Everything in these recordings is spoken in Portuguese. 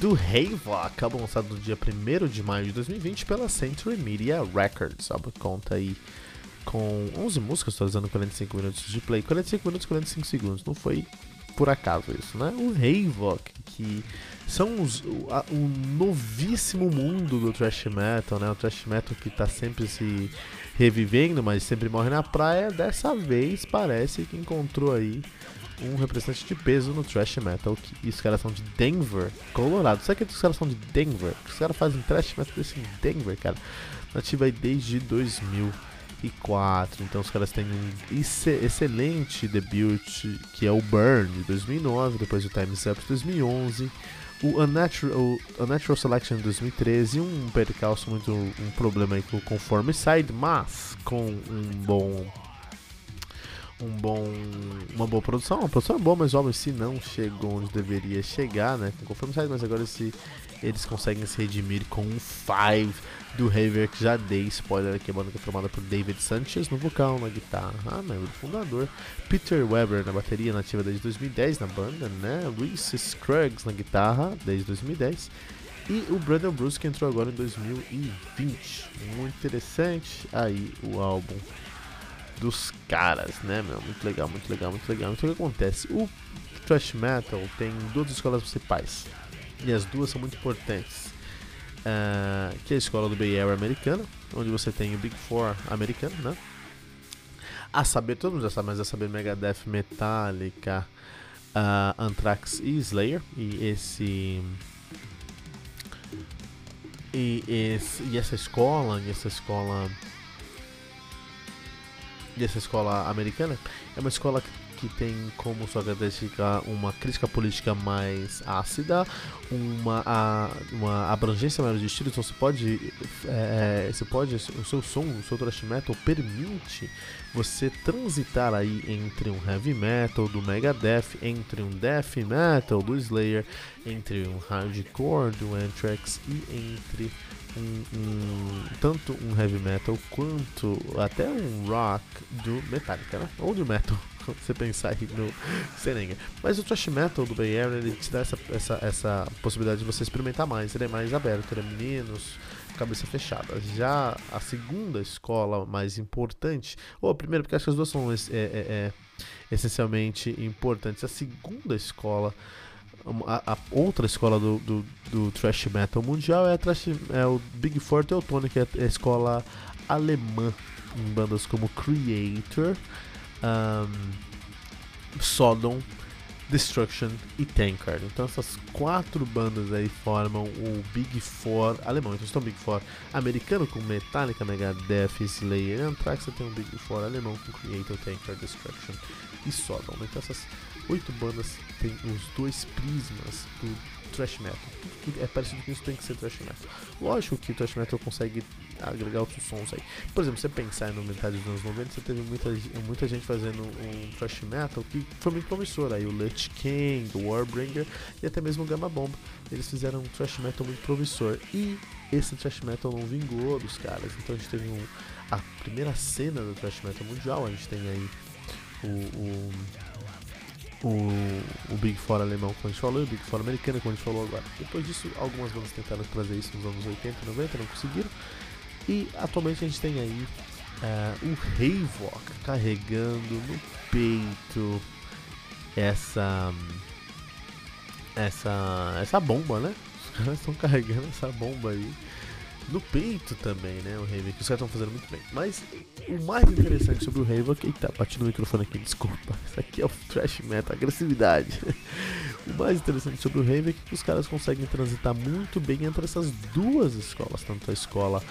do Havoc, álbum lançado no dia 1 de maio de 2020 pela Century Media Records. Álbum conta aí com 11 músicas, atualizando 45 minutos de play. 45 minutos, 45 segundos. Não foi por acaso isso, né? O Havoc, que são os, o, a, o novíssimo mundo do thrash metal, né? O thrash metal que tá sempre se revivendo, mas sempre morre na praia. Dessa vez parece que encontrou aí um representante de peso no thrash metal. Que, e os caras são de Denver, Colorado. Sabe que os caras são de Denver? Os caras fazem thrash metal desse Denver, cara. Nativa aí desde 2004. Então os caras têm um excelente debut que é o Burn de 2009, depois o Time's Up de 2011. O Unnatural, Unnatural Selection de 2013, um percalço muito um problema aí com o Conforme Side, mas com um bom um bom, uma boa produção. A produção é boa, mas o álbum se não chegou onde deveria chegar, né? Conforme sai, mas agora se eles conseguem se redimir com um 5 do Haver, que já dei spoiler aqui, a banda que é formada por David Sanchez no vocal, na guitarra, membro fundador, Peter Weber na bateria, nativa desde 2010 na banda, né? Reese Scruggs na guitarra desde 2010. E o Brandon Bruce que entrou agora em 2020. Muito interessante aí o álbum dos caras, né, meu? Muito legal, muito legal, muito legal. Então o que acontece? O thrash metal tem duas escolas principais e as duas são muito importantes. Uh, que é a escola do Bay Area americana, onde você tem o Big Four americano, né? A saber, todo mundo já sabe, mas a saber Megadeth, Metallica, uh, Anthrax e Slayer. E esse e, esse, e essa escola, e essa escola dessa escola americana? É uma escola que tem como sua característica uma crítica política mais ácida, uma, a, uma abrangência maior de estilos, então você pode, é, você pode, o seu som, o seu thrash metal permite você transitar aí entre um heavy metal do Megadeth, entre um death metal do Slayer, entre um hardcore do Anthrax e entre um, um, tanto um heavy metal quanto até um rock do Metallica, né? Ou do metal, você pensar aí no Serenga. Mas o thrash metal do Bay Area ele te dá essa, essa, essa possibilidade de você experimentar mais, ele é mais aberto, ele é menos cabeça fechada. Já a segunda escola mais importante, ou a primeira, porque acho que as duas são é, é, é, essencialmente importantes. A segunda escola a, a, outra escola do, do, do thrash metal mundial é, a thrash, é o Big Four Teutonic, que é a escola alemã em bandas como Creator, um, Sodom, Destruction e Tankard. Então essas quatro bandas aí formam o Big Four alemão. Então estão Big Four americano com Metallica, Megadeth, Slayer, Anthrax. Você tem um Big Four alemão com Creator, Tankard, Destruction e Sodom. Então essas oito bandas têm os dois prismas do thrash metal. Tudo que é parecido com isso tem que ser thrash metal. Lógico que o thrash metal consegue agregar outros sons aí. Por exemplo, você pensar no metade dos anos 90, você teve muita, muita gente fazendo um thrash metal que foi muito promissor. Aí o Lich King, o Warbringer e até mesmo o Gamma Bomb. Eles fizeram um thrash metal muito promissor. E esse thrash metal não vingou dos caras. Então a gente teve um, a primeira cena do thrash metal mundial. A gente tem aí o, o o, o Big Four alemão, como a gente falou, e o Big Four americano, como a gente falou agora. Depois disso, algumas bandas tentaram trazer isso nos anos 80 e 90, não conseguiram. E atualmente a gente tem aí uh, o Havok carregando no peito essa essa essa bomba, né? Os caras estão carregando essa bomba aí no peito também, né? O que os caras estão fazendo muito bem. Mas o mais interessante sobre o Raven, que tá batendo o microfone aqui, desculpa. Isso aqui é o trash metal, agressividade. o mais interessante sobre o Raven é que os caras conseguem transitar muito bem entre essas duas escolas, tanto a escola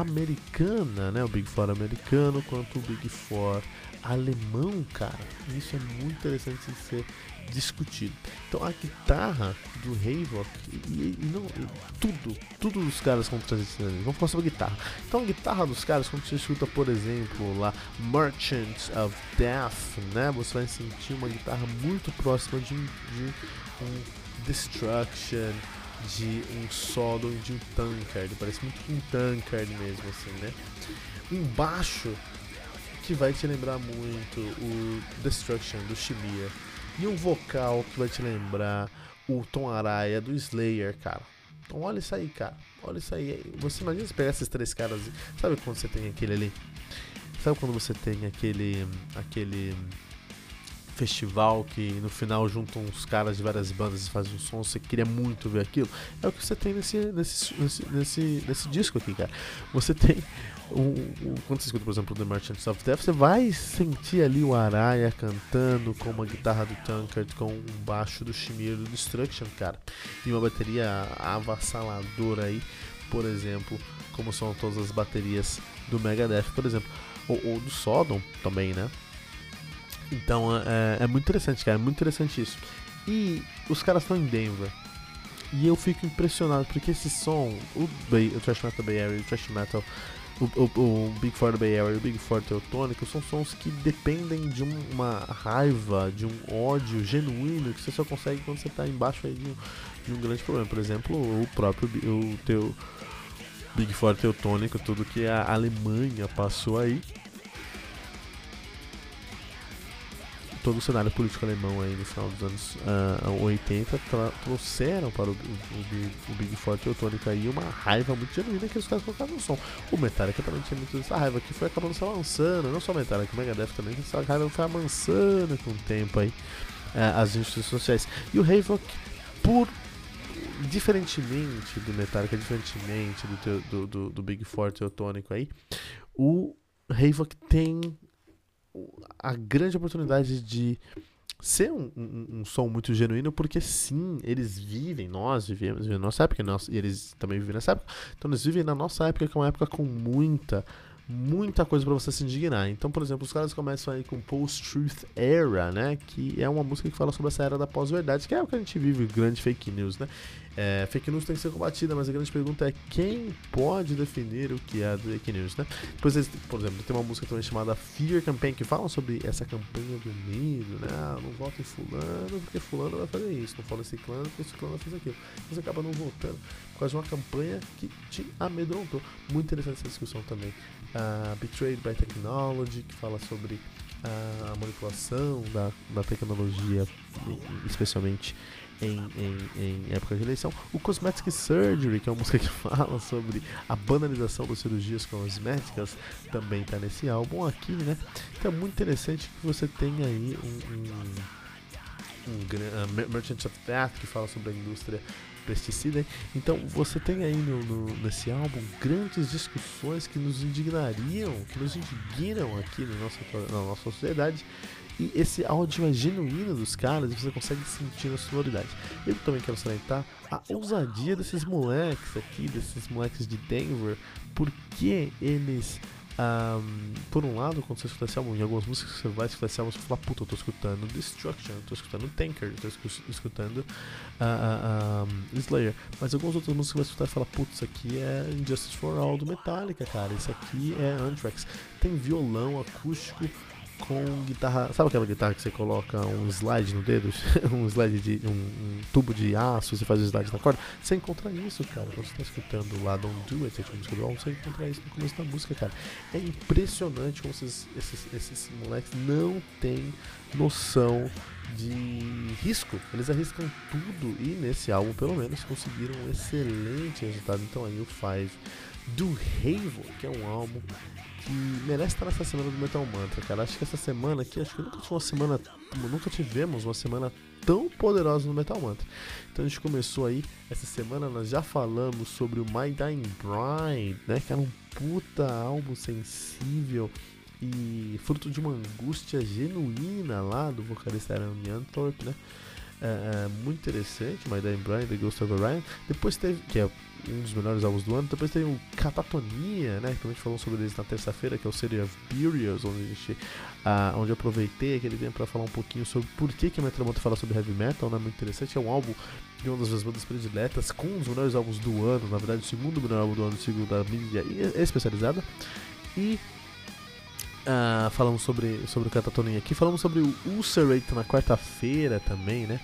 americana, né? O Big Four americano quanto o Big Four alemão, cara. Isso é muito interessante de ser discutido. Então a guitarra do Havok e, e, não e tudo, tudo dos caras são tradicionais. Vamos falar sobre guitarra. Então a guitarra dos caras, quando você escuta, por exemplo, lá Merchants of Death, né? Você vai sentir uma guitarra muito próxima de, de um Destruction, de um solo de um Tankard. Parece muito um Tankard mesmo, assim, né? Um baixo que vai te lembrar muito o Destruction do Shimia e um vocal que vai te lembrar o Tom Araya do Slayer, cara. Então olha isso aí, cara. Olha isso aí. Você imagina pegar esses três caras. Sabe quando você tem aquele ali? Sabe quando você tem aquele. aquele festival que no final juntam uns caras de várias bandas e fazem um som, você queria muito ver aquilo. É o que você tem nesse, nesse, nesse, nesse, nesse disco aqui, cara. Você tem um, quando você escuta, por exemplo, The Merchants of Death, você vai sentir ali o Araya cantando com uma guitarra do Tankard, com um baixo do Shimir do Destruction, cara. E uma bateria avassaladora aí, por exemplo, como são todas as baterias do Megadeth, por exemplo. Ou, ou do Sodom também, né? Então é, é, muito interessante, cara. É muito interessante isso. E os caras estão em Denver. E eu fico impressionado porque esse som, o, Bay, o Trash Metal Bay Area, o Trash Metal o, o, o, Big Four Bay Area o Big Four Teutônico são sons que dependem de uma raiva, de um ódio genuíno que você só consegue quando você está embaixo de um, de um grande problema. Por exemplo, o próprio o teu Big Four Teutônico, tudo que a Alemanha passou aí todo o cenário político alemão aí no final dos anos uh, ah, 80 trouxeram para o, o, o Big Four teutônico aí uma raiva muito genuína que os caras colocaram no som. O Metallica também tinha muito dessa raiva que foi acabando se avançando, não só o Metallica, o Megadeth também, essa raiva foi amansando com o tempo aí uh, as instituições sociais. E o Havok, por diferentemente do Metallica, diferentemente do, do, do, do Big Four teutônico aí, o Havok tem a grande oportunidade de ser um, um, um, som muito genuíno, porque sim, eles vivem, nós vivemos, vivemos na nossa época, nós, e eles também vivem nessa época, então eles vivem na nossa época, que é uma época com muita, muita coisa para você se indignar. Então, por exemplo, os caras começam aí com Post-Truth Era, né, que é uma música que fala sobre essa era da pós-verdade, que é o que a gente vive, grande fake news, né, é, fake news tem que ser combatida, mas a grande pergunta é quem pode definir o que é fake news, né? Depois, por exemplo, tem uma música também chamada Fear Campaign que fala sobre essa campanha do medo, né? Ah, não vote em fulano porque fulano vai fazer isso, não fala esse clã porque clã vai fazer aquilo. Você acaba não votando de uma campanha que te amedrontou. Muito interessante essa discussão também. Betrayed by Technology, que fala sobre a manipulação da, da tecnologia, especialmente em, em, em, época de eleição. O Cosmetic Surgery, que é uma música que fala sobre a banalização das cirurgias cosméticas, também está nesse álbum aqui, né? Então é muito interessante que você tenha aí um, um, um uh, Merchant of Death, que fala sobre a indústria pesticida. Então você tem aí no, no, nesse álbum grandes discussões que nos indignariam, que nos indignam aqui na nossa, na nossa sociedade e esse áudio é genuíno dos caras e você consegue sentir a sonoridade. Eu também quero salientar a ousadia desses moleques aqui, desses moleques de Denver, porque eles um, por um lado, quando você escuta esse álbum, em algumas músicas você vai escutar esse álbum, você fala, puta, eu tô escutando Destruction, eu tô escutando Tanker, eu tô escutando uh, uh, um, Slayer. Mas algumas outras músicas você vai escutar e fala, putz, isso aqui é Injustice for All do Metallica, cara, isso aqui é Anthrax. Tem violão acústico com guitarra. Sabe aquela guitarra que você coloca um slide no dedo? um slide de. Um, um, tubo de aço você faz o slide na corda? Você encontra isso, cara. Quando você tá escutando lá Don't Do It, você encontra isso no começo da música, cara. É impressionante como esses, esses, esses moleques não têm noção de risco. Eles arriscam tudo e nesse álbum, pelo menos, conseguiram um excelente resultado. Então aí o Five do Havo, que é um álbum merece estar nessa semana do Metal Mantra, cara. Acho que essa semana aqui, acho que nunca tive uma semana, nunca tivemos uma semana tão poderosa no Metal Mantra. Então a gente começou aí, essa semana nós já falamos sobre o My Dying Bride, né? Que era um puta álbum sensível e fruto de uma angústia genuína lá do vocalista Aaron Yanthorpe, né? É, muito interessante, My Dying Brian, The Ghost of Orion. Depois teve, que é um dos melhores álbuns do ano. Depois tem o Catatonia, né? Que a gente falou sobre eles na terça-feira, que é o City of Burials, onde, a gente, ah, onde eu aproveitei aquele tempo para falar um pouquinho sobre por que, que a Metromonte fala sobre heavy metal, né? Muito interessante. É um álbum de uma das minhas bandas prediletas, com um dos melhores álbuns do ano, na verdade, o segundo melhor álbum do ano, segundo a mídia especializada. E Uh, falamos sobre, sobre o Catatonia aqui, falamos sobre o Ulcerate na quarta-feira também, né?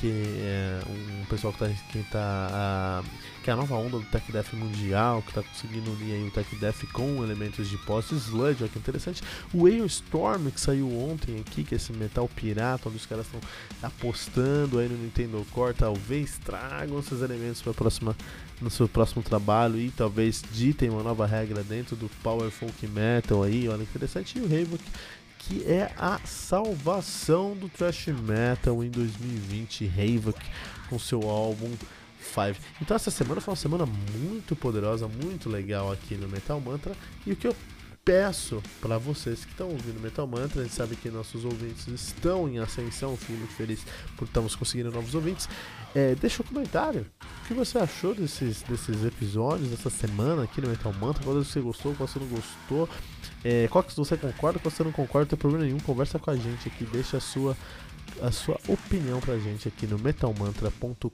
Que é um pessoal que tá, que tá que é a nova onda do Tech Death mundial, que está conseguindo unir o Tech Death com elementos de post sludge, olha que interessante. O Storm que saiu ontem aqui, que é esse metal pirata, onde os caras estão apostando aí no Nintendo Core, talvez tragam esses elementos para próxima no seu próximo trabalho e talvez ditem uma nova regra dentro do Power Folk Metal aí, olha que interessante. E o Havoc que é a salvação do thrash metal em 2020, Havoc, com seu álbum Five. Então essa semana foi uma semana muito poderosa, muito legal aqui no Metal Mantra. E o que eu peço para vocês que estão ouvindo Metal Mantra, a gente sabe que nossos ouvintes estão em ascensão, fico muito feliz por estarmos conseguindo novos ouvintes. É, deixa um comentário. O que você achou desses, desses episódios dessa semana aqui no Metal Mantra? Qual você gostou, qual você não gostou? É, qual que você concorda, qual você não concorda, não tem problema nenhum. Conversa com a gente aqui, deixa a sua, a sua opinião pra gente aqui no metalmantra.com.br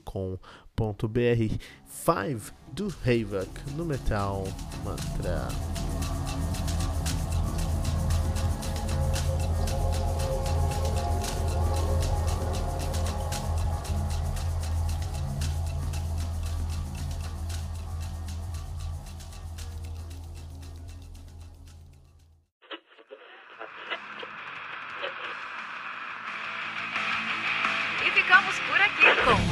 5 do Havoc no Metal Mantra.